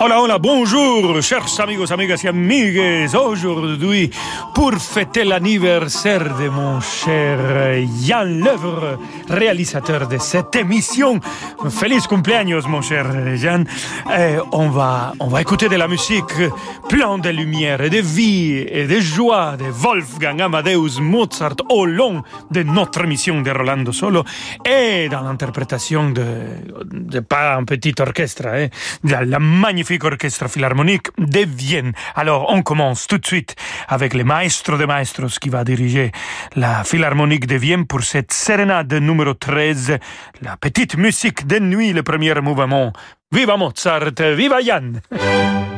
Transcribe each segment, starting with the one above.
Hola, hola, bonjour, chers amigos, amigas et amigues. Aujourd'hui, pour fêter l'anniversaire de mon cher Yann Levre, réalisateur de cette émission. Feliz cumpleaños, mon cher Yann. Et on va, on va écouter de la musique plein de lumière et de vie et de joie de Wolfgang Amadeus Mozart au long de notre émission de Rolando Solo et dans l'interprétation de, de pas un petit orchestre, hein, de la magnifique orchestre philharmonique de Vienne. Alors, on commence tout de suite avec le maestro de maestros qui va diriger la philharmonique de Vienne pour cette sérénade numéro 13, la petite musique de nuit, le premier mouvement. Viva Mozart, viva Yann!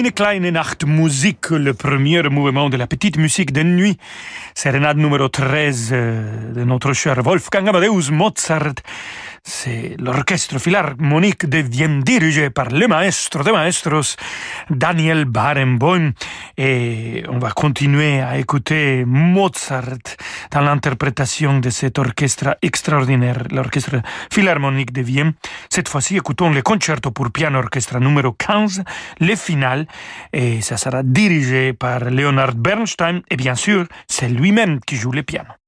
Eine kleine Nacht Musik, le premier mouvement de la petite musique de nuit, sérénade numéro 13 euh, de notre cher Wolfgang Amadeus Mozart. C'est l'orchestre philharmonique de Vienne dirigé par le maestro de maestros, Daniel Barenboim. Et on va continuer à écouter Mozart dans l'interprétation de cet orchestre extraordinaire, l'orchestre philharmonique de Vienne. Cette fois-ci, écoutons le concerto pour piano orchestre numéro 15, le final, et ça sera dirigé par Leonard Bernstein, et bien sûr, c'est lui-même qui joue le piano.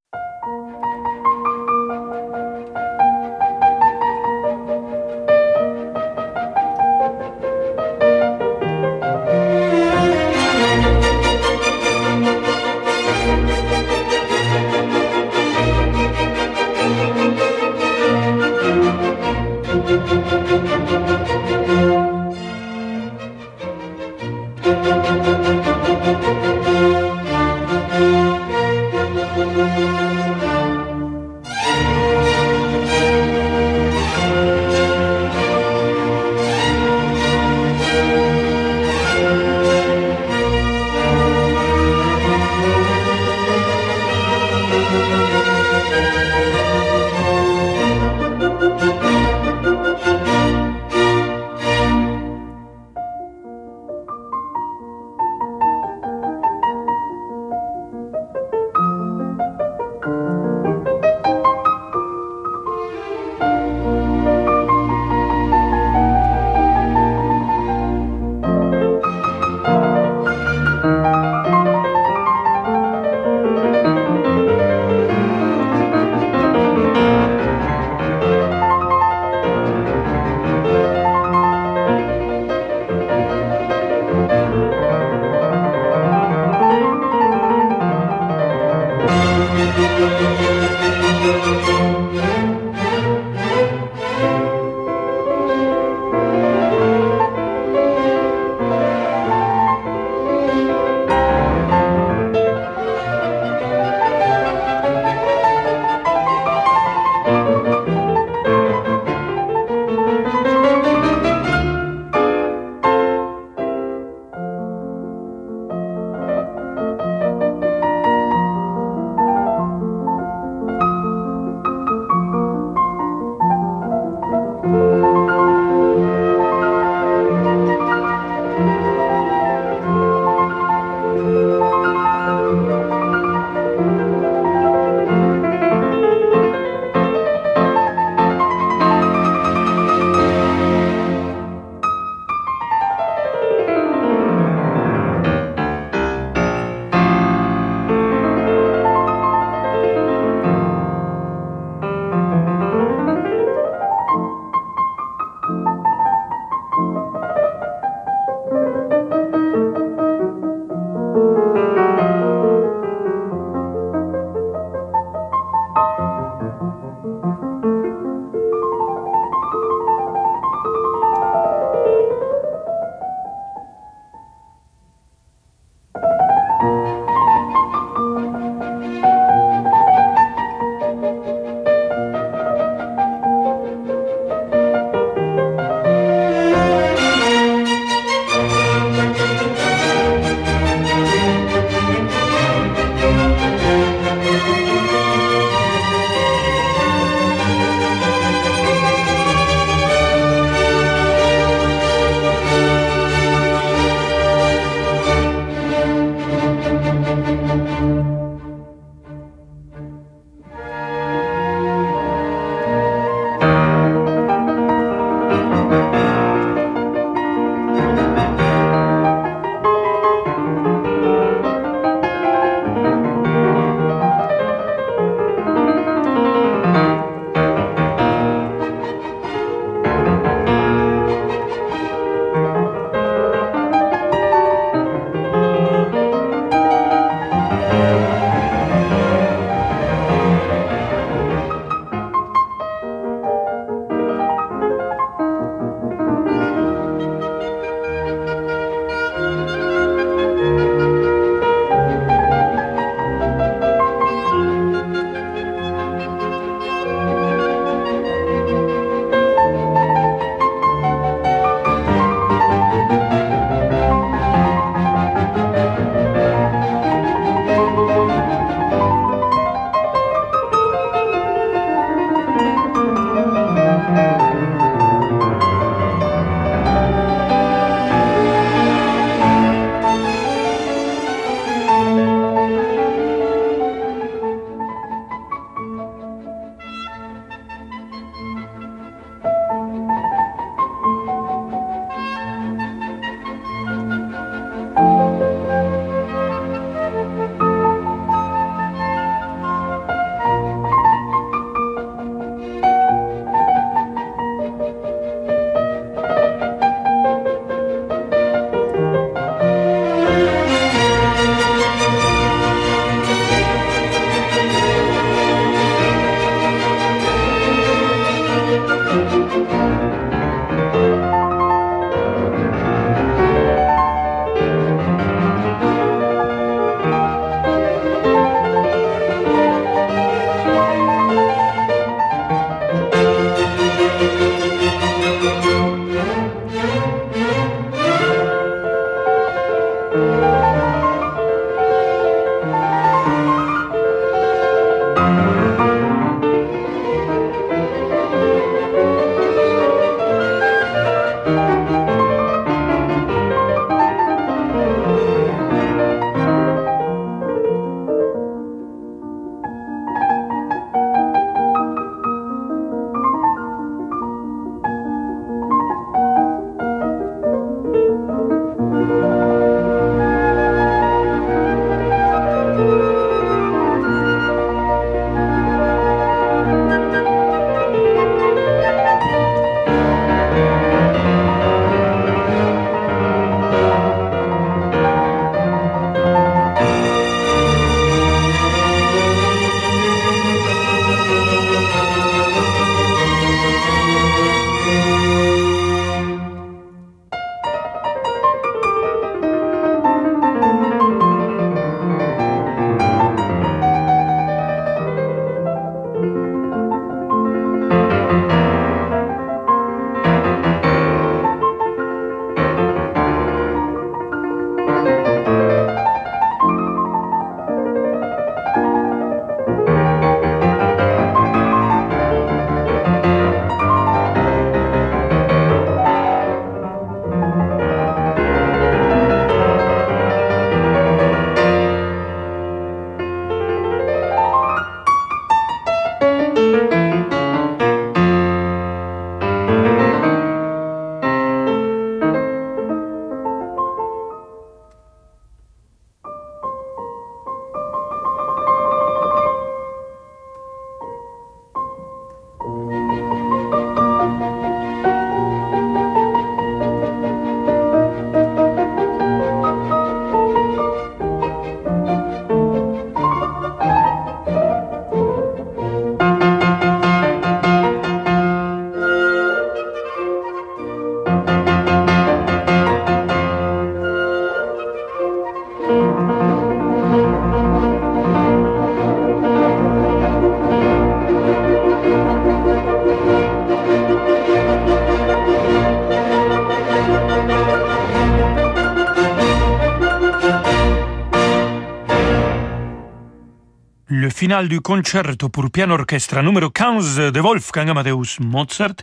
Du concerto pour piano orchestre numéro 15 de Wolfgang Amadeus Mozart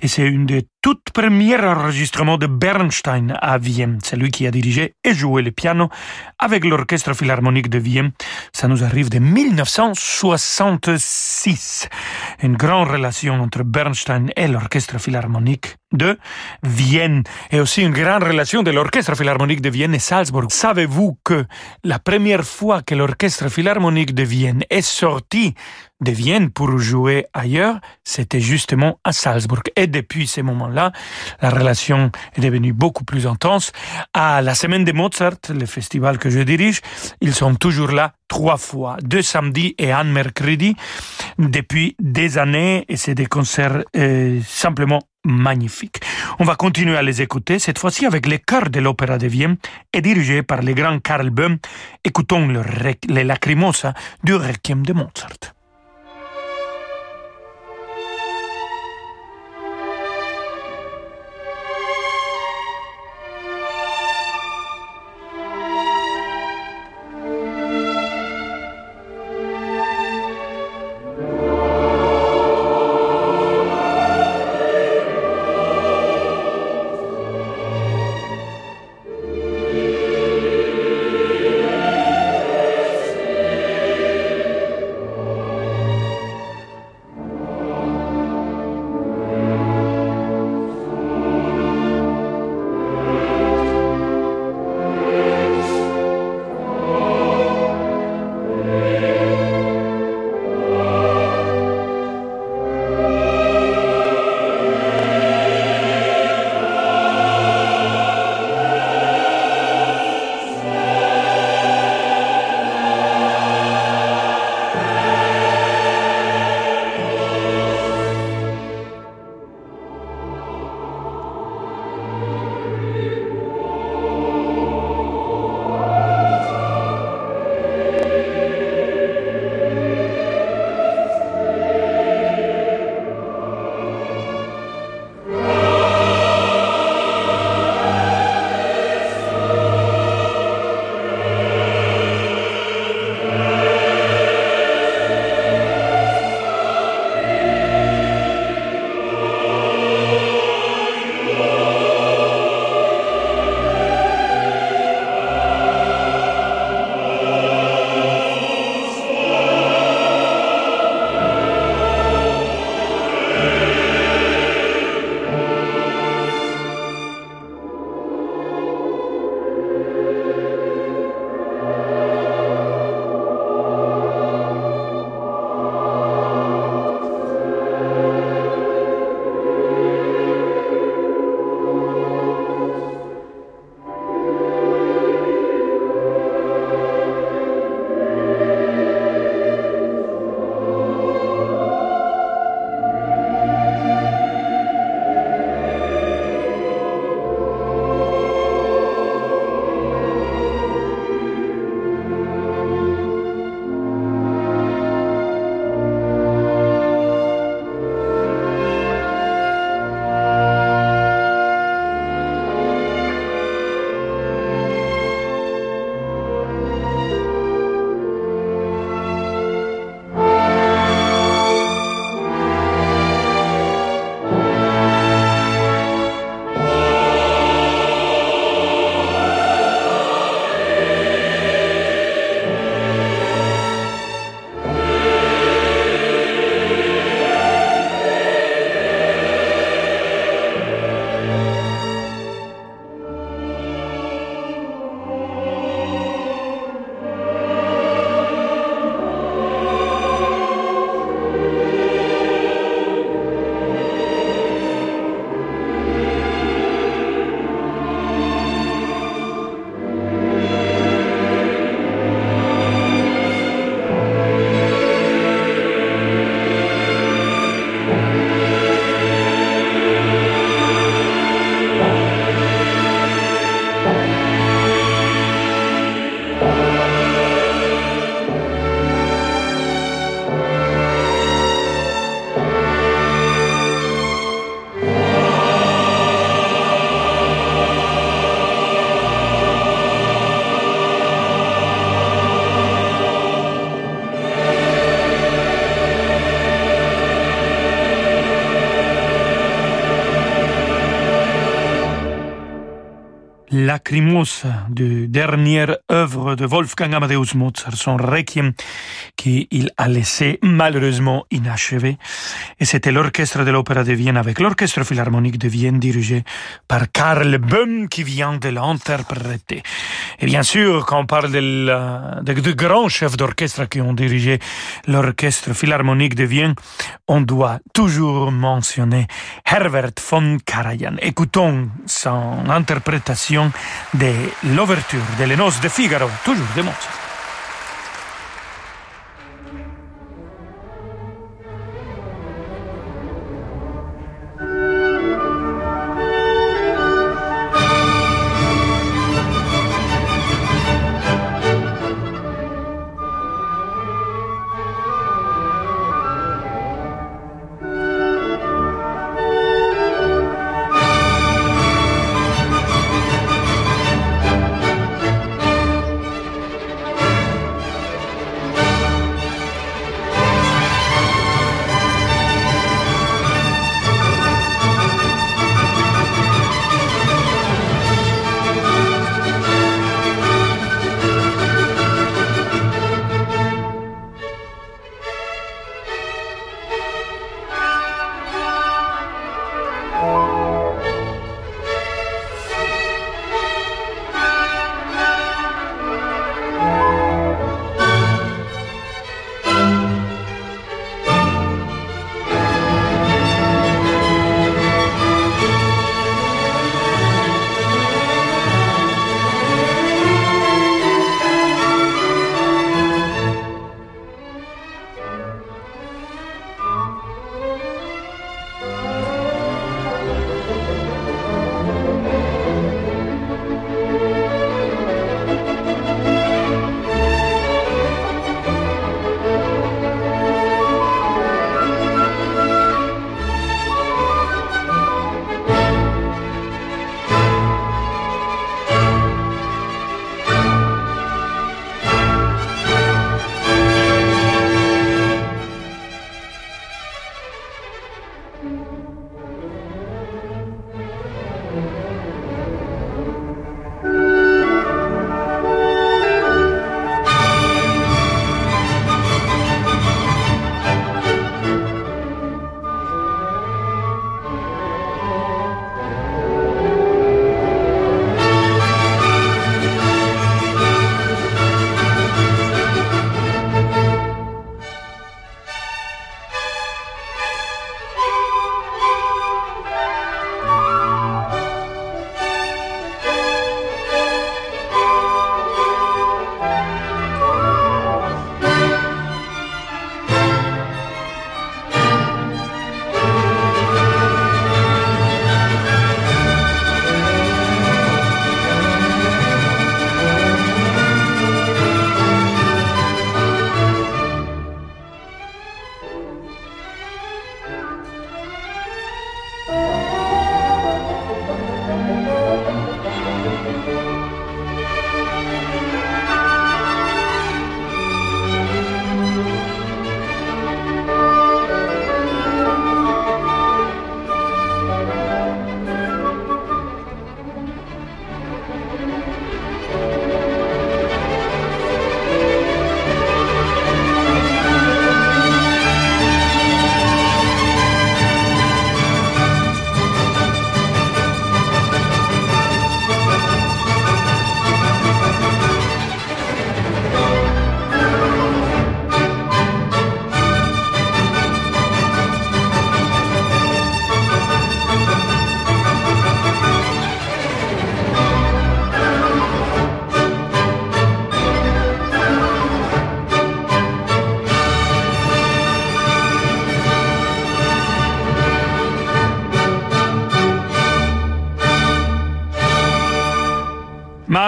et c'est une des toutes premières enregistrements de Bernstein à Vienne. C'est lui qui a dirigé et joué le piano avec l'Orchestre Philharmonique de Vienne. Ça nous arrive de 1966. Une grande relation entre Bernstein et l'Orchestre Philharmonique de Vienne et aussi une grande relation de l'Orchestre Philharmonique de Vienne et Salzbourg. Savez-vous que la première fois que l'Orchestre Philharmonique de Vienne est sorti de Vienne pour jouer ailleurs, c'était justement à Salzbourg. Et depuis ce moment-là, la relation est devenue beaucoup plus intense. À la semaine de Mozart, le festival que je dirige, ils sont toujours là trois fois, deux samedis et un mercredi, depuis des années, et c'est des concerts euh, simplement magnifiques. On va continuer à les écouter, cette fois-ci avec les chœurs de l'Opéra de Vienne et dirigé par le grand Karl Böhm. Écoutons le, les Lacrimosa du Requiem de Mozart. Lacrimosa, de dernière œuvre de Wolfgang Amadeus Mozart, son requiem qu'il a laissé malheureusement inachevé. Et c'était l'orchestre de l'Opéra de Vienne avec l'orchestre philharmonique de Vienne dirigé par Karl Böhm qui vient de l'interpréter. Et bien sûr, quand on parle de, de, grands chefs d'orchestre qui ont dirigé l'orchestre philharmonique de Vienne, on doit toujours mentionner Herbert von Karajan. Écoutons son interprétation de l'ouverture de Les Noces de Figaro, toujours de Mozart.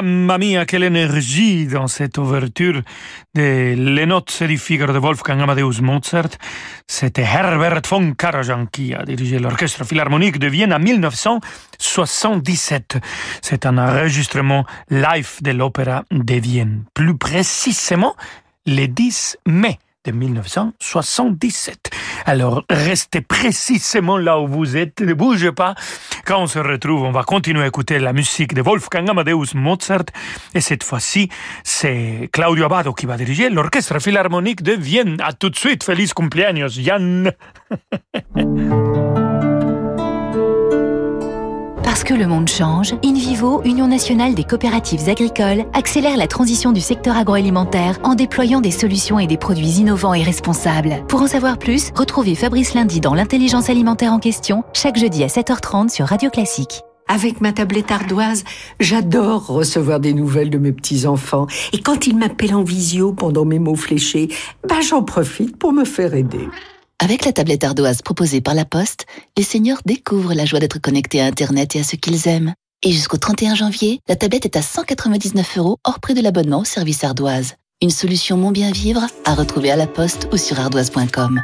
Mamma mia, quelle énergie dans cette ouverture de Les Notes du Figaro de Wolfgang Amadeus Mozart. C'était Herbert von Karajan qui a dirigé l'Orchestre Philharmonique de Vienne en 1977. C'est un enregistrement live de l'Opéra de Vienne. Plus précisément, le 10 mai de 1977. Alors, restez précisément là où vous êtes, ne bougez pas. Quand on se retrouve, on va continuer à écouter la musique de Wolfgang Amadeus Mozart. Et cette fois-ci, c'est Claudio Abbado qui va diriger l'Orchestre Philharmonique de Vienne. À tout de suite, feliz cumpleaños, Yann. Parce que le monde change, InVivo, Union nationale des coopératives agricoles, accélère la transition du secteur agroalimentaire en déployant des solutions et des produits innovants et responsables. Pour en savoir plus, retrouvez Fabrice Lundi dans l'intelligence alimentaire en question, chaque jeudi à 7h30 sur Radio Classique. Avec ma tablette ardoise, j'adore recevoir des nouvelles de mes petits-enfants. Et quand ils m'appellent en visio pendant mes mots fléchés, ben j'en profite pour me faire aider. Avec la tablette ardoise proposée par la Poste, les seniors découvrent la joie d'être connectés à Internet et à ce qu'ils aiment. Et jusqu'au 31 janvier, la tablette est à 199 euros hors prix de l'abonnement au service ardoise. Une solution mon bien vivre à retrouver à la Poste ou sur ardoise.com.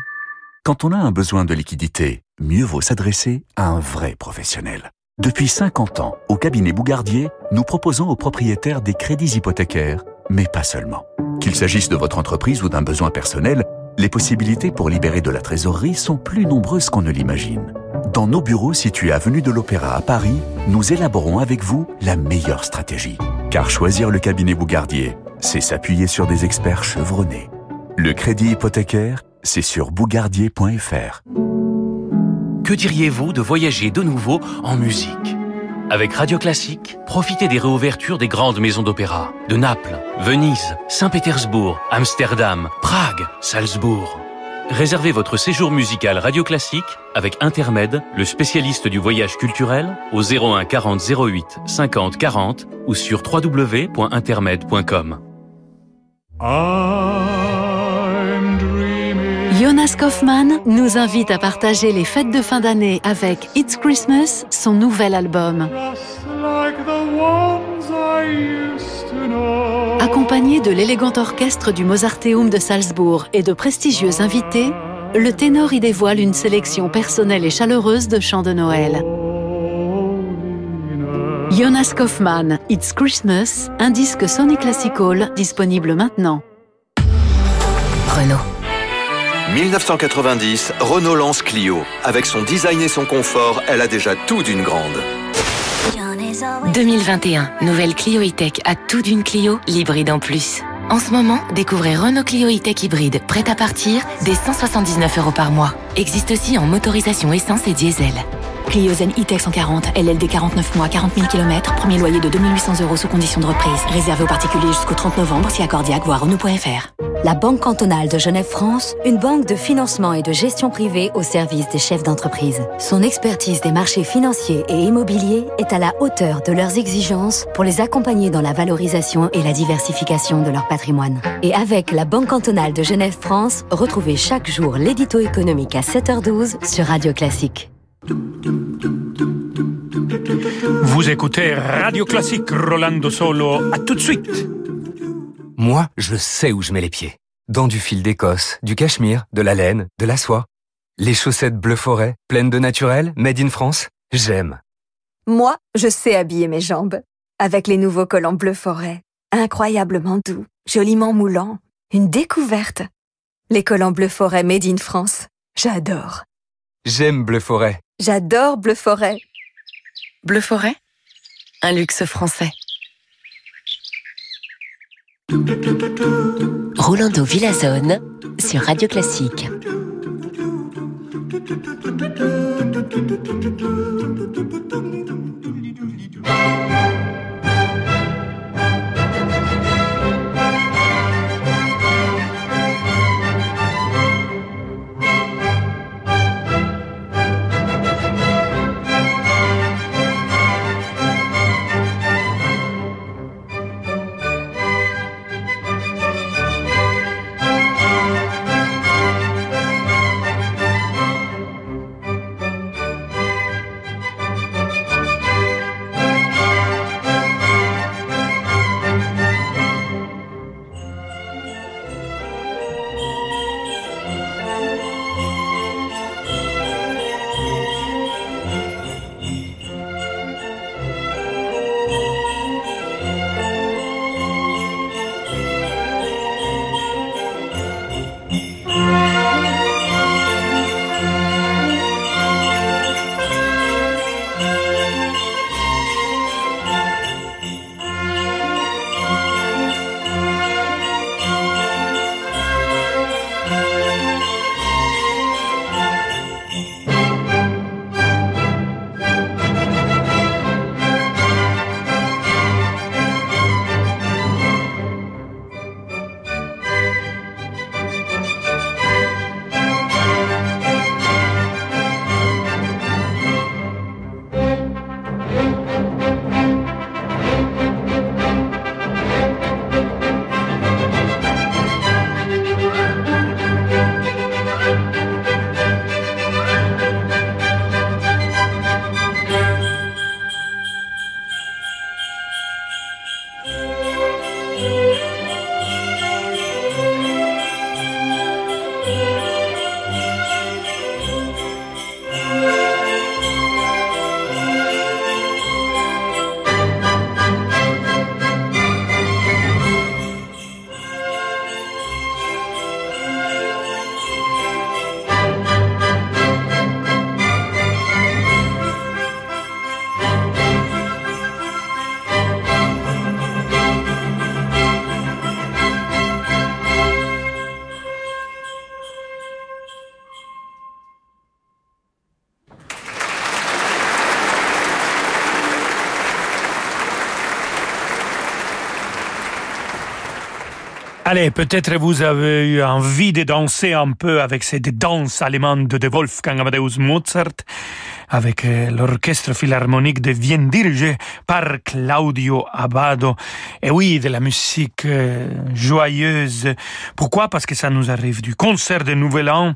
Quand on a un besoin de liquidité, mieux vaut s'adresser à un vrai professionnel. Depuis 50 ans, au cabinet Bougardier, nous proposons aux propriétaires des crédits hypothécaires, mais pas seulement. Qu'il s'agisse de votre entreprise ou d'un besoin personnel, les possibilités pour libérer de la trésorerie sont plus nombreuses qu'on ne l'imagine. Dans nos bureaux situés avenue de l'Opéra à Paris, nous élaborons avec vous la meilleure stratégie. Car choisir le cabinet Bougardier, c'est s'appuyer sur des experts chevronnés. Le crédit hypothécaire, c'est sur bougardier.fr. Que diriez-vous de voyager de nouveau en musique? Avec Radio Classique, profitez des réouvertures des grandes maisons d'opéra de Naples, Venise, Saint-Pétersbourg, Amsterdam, Prague, Salzbourg. Réservez votre séjour musical Radio Classique avec Intermed, le spécialiste du voyage culturel, au 01 40 08 50 40 ou sur www.intermed.com. Jonas Kaufmann nous invite à partager les fêtes de fin d'année avec It's Christmas, son nouvel album. Accompagné de l'élégant orchestre du Mozarteum de Salzbourg et de prestigieux invités, le ténor y dévoile une sélection personnelle et chaleureuse de chants de Noël. Jonas Kaufmann, It's Christmas, un disque Sony Classical disponible maintenant. Renault. 1990, Renault lance Clio. Avec son design et son confort, elle a déjà tout d'une grande. 2021, nouvelle Clio E-Tech à tout d'une Clio, l'hybride en plus. En ce moment, découvrez Renault Clio E-Tech hybride, prête à partir, dès 179 euros par mois. Existe aussi en motorisation essence et diesel. Clio Zen E-Tech 140, LLD 49 mois, 40 000 km, premier loyer de 2800 euros sous condition de reprise. Réservé aux particuliers jusqu'au 30 novembre, si accordiaque, voire Renault.fr. La Banque cantonale de Genève-France, une banque de financement et de gestion privée au service des chefs d'entreprise. Son expertise des marchés financiers et immobiliers est à la hauteur de leurs exigences pour les accompagner dans la valorisation et la diversification de leur patrimoine. Et avec la Banque cantonale de Genève-France, retrouvez chaque jour l'édito économique à 7h12 sur Radio Classique. Vous écoutez Radio Classique Rolando Solo. À tout de suite. Moi, je sais où je mets les pieds. Dans du fil d'Écosse, du cachemire, de la laine, de la soie. Les chaussettes bleu forêt, pleines de naturel, made in France, j'aime. Moi, je sais habiller mes jambes. Avec les nouveaux collants bleu forêt. Incroyablement doux, joliment moulants. Une découverte. Les collants bleu forêt made in France. J'adore. J'aime bleu forêt. J'adore Bleu Forêt. Bleu Forêt? Un luxe français. Rolando Villazone sur Radio Classique. Allez, peut-être vous avez eu envie de danser un peu avec ces danses allemandes de Wolfgang Amadeus Mozart avec euh, l'orchestre philharmonique de Vienne dirigé par Claudio Abbado. Et oui, de la musique euh, joyeuse. Pourquoi? Parce que ça nous arrive du concert de Nouvel An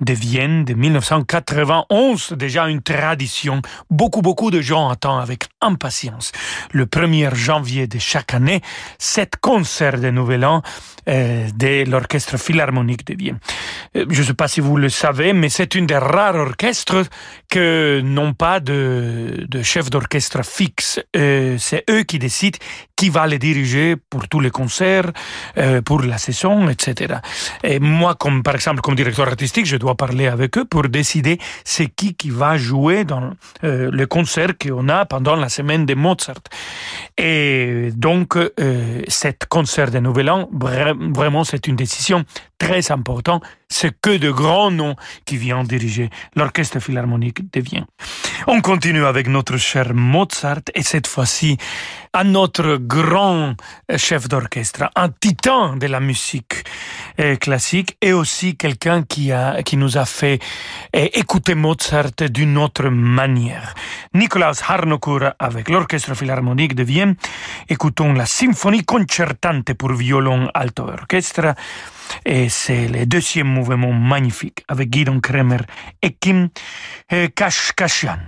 de Vienne de 1991, déjà une tradition. Beaucoup, beaucoup de gens attendent avec impatience le 1er janvier de chaque année cet concert de Nouvel An de l'orchestre philharmonique de Vienne. Euh, je ne sais pas si vous le savez, mais c'est une des rares orchestres que n'ont pas de, de chef d'orchestre fixe. Euh, c'est eux qui décident qui va les diriger pour tous les concerts, euh, pour la saison, etc. Et moi, comme par exemple comme directeur artistique, je dois parler avec eux pour décider c'est qui qui va jouer dans euh, le concert qu'on a pendant la semaine de Mozart. Et donc, euh, cet concert de Nouvel An, vraiment, c'est une décision très importante. C'est que de grands noms qui viennent diriger l'orchestre philharmonique de Vienne. On continue avec notre cher Mozart et cette fois-ci à notre grand chef d'orchestre, un titan de la musique euh, classique et aussi quelqu'un qui, a, qui nous a fait euh, écouter Mozart d'une autre manière. Nikolaus Harnoncourt avec l'Orchestre Philharmonique de Vienne. Écoutons la symphonie concertante pour violon alto orchestre. Et c'est le deuxième mouvement magnifique avec Guidon Kremer et Kim euh, Kashkashian.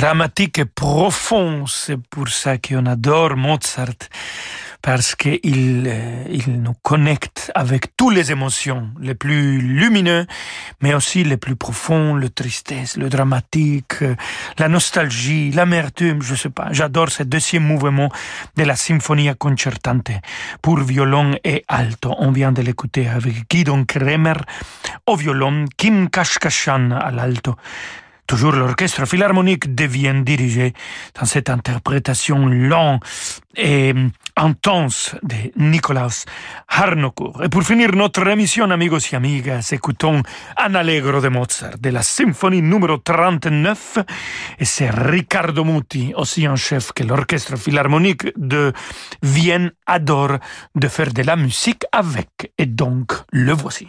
Dramatique et profond. C'est pour ça qu'on adore Mozart, parce qu'il euh, il nous connecte avec toutes les émotions, les plus lumineux, mais aussi les plus profonds, le tristesse, le dramatique, euh, la nostalgie, l'amertume, je sais pas. J'adore ce deuxième mouvement de la Symphonia Concertante pour violon et alto. On vient de l'écouter avec Guidon Kremer au violon, Kim Kashkashan à l'alto. Toujours l'orchestre philharmonique devient dirigé dans cette interprétation longue et intense de Nicolas Harnoncourt. Et pour finir notre émission, amigos et amigas, écoutons un allegro de Mozart de la symphonie numéro 39. Et c'est Riccardo Muti, aussi un chef que l'orchestre philharmonique de Vienne adore de faire de la musique avec. Et donc, le voici.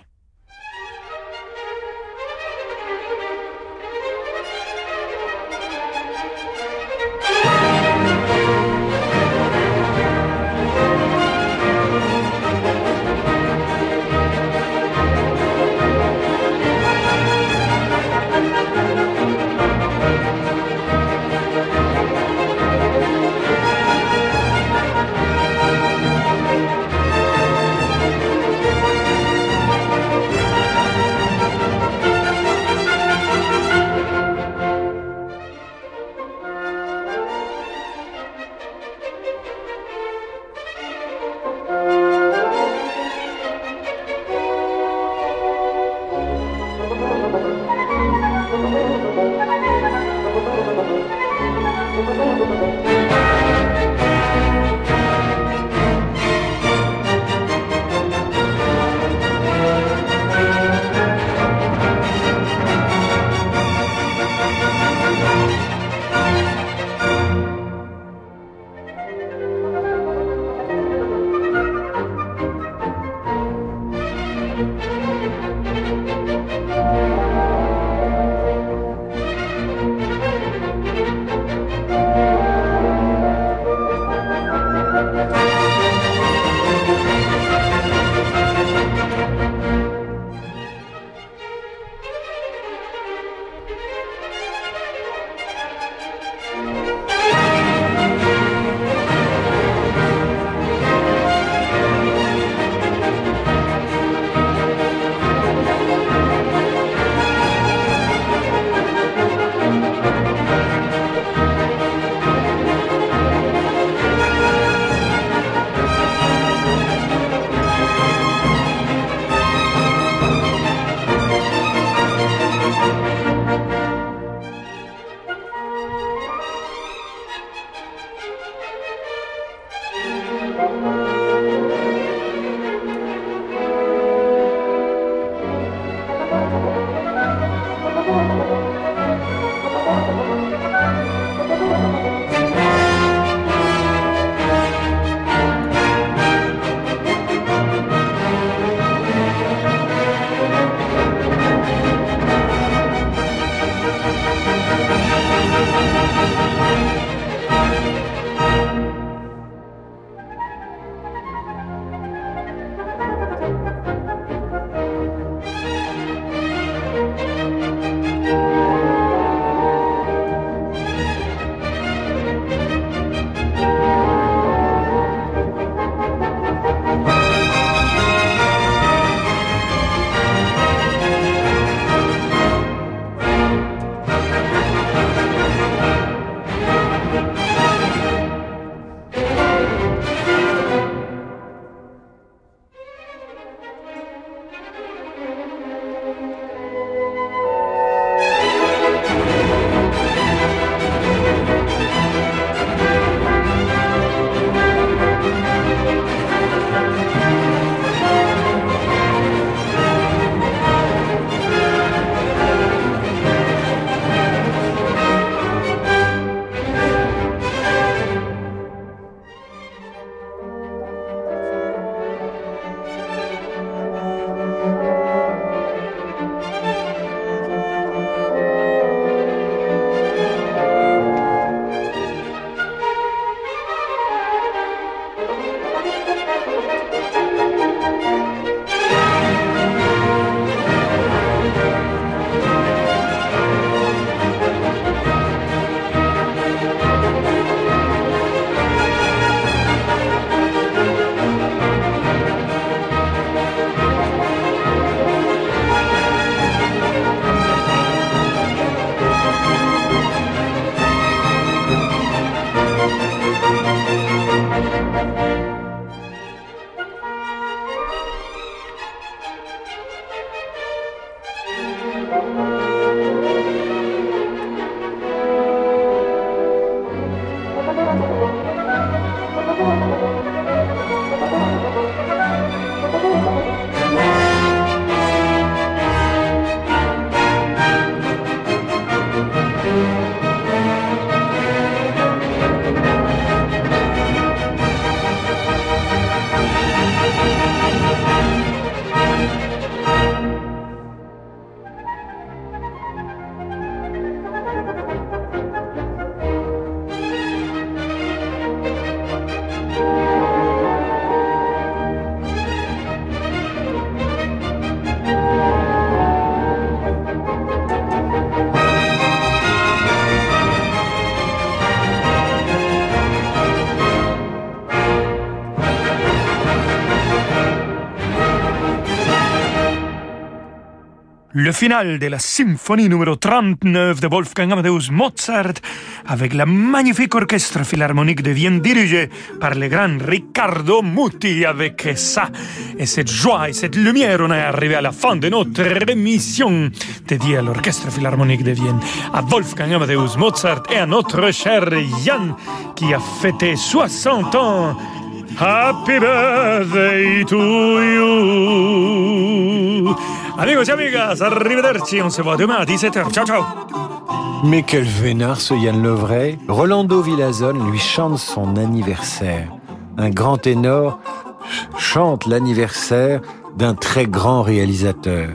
Le final de la symphonie numéro 39 de Wolfgang Amadeus Mozart avec la magnifique orchestre philharmonique de Vienne dirigé par le grand Riccardo Muti. Avec ça et cette joie et cette lumière on est arrivé à la fin de notre émission dédiée à l'orchestre philharmonique de Vienne à Wolfgang Amadeus Mozart et à notre cher Yann qui a fêté 60 ans. Happy birthday to you Amigos et amigas, arrivederci, on se voit demain à 17h. Ciao, ciao Mais quel vénard ce Yann Lovray Rolando Villazone lui chante son anniversaire. Un grand ténor chante l'anniversaire d'un très grand réalisateur.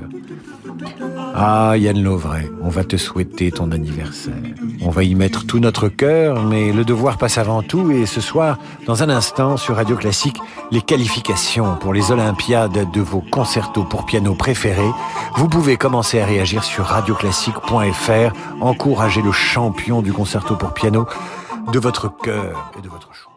Ah, Yann Lovray, on va te souhaiter ton anniversaire. On va y mettre tout notre cœur, mais le devoir passe avant tout et ce soir, dans un instant, sur Radio Classique, les qualifications pour les Olympiades de vos concertos pour piano préférés. Vous pouvez commencer à réagir sur radioclassique.fr, encourager le champion du concerto pour piano de votre cœur et de votre choix.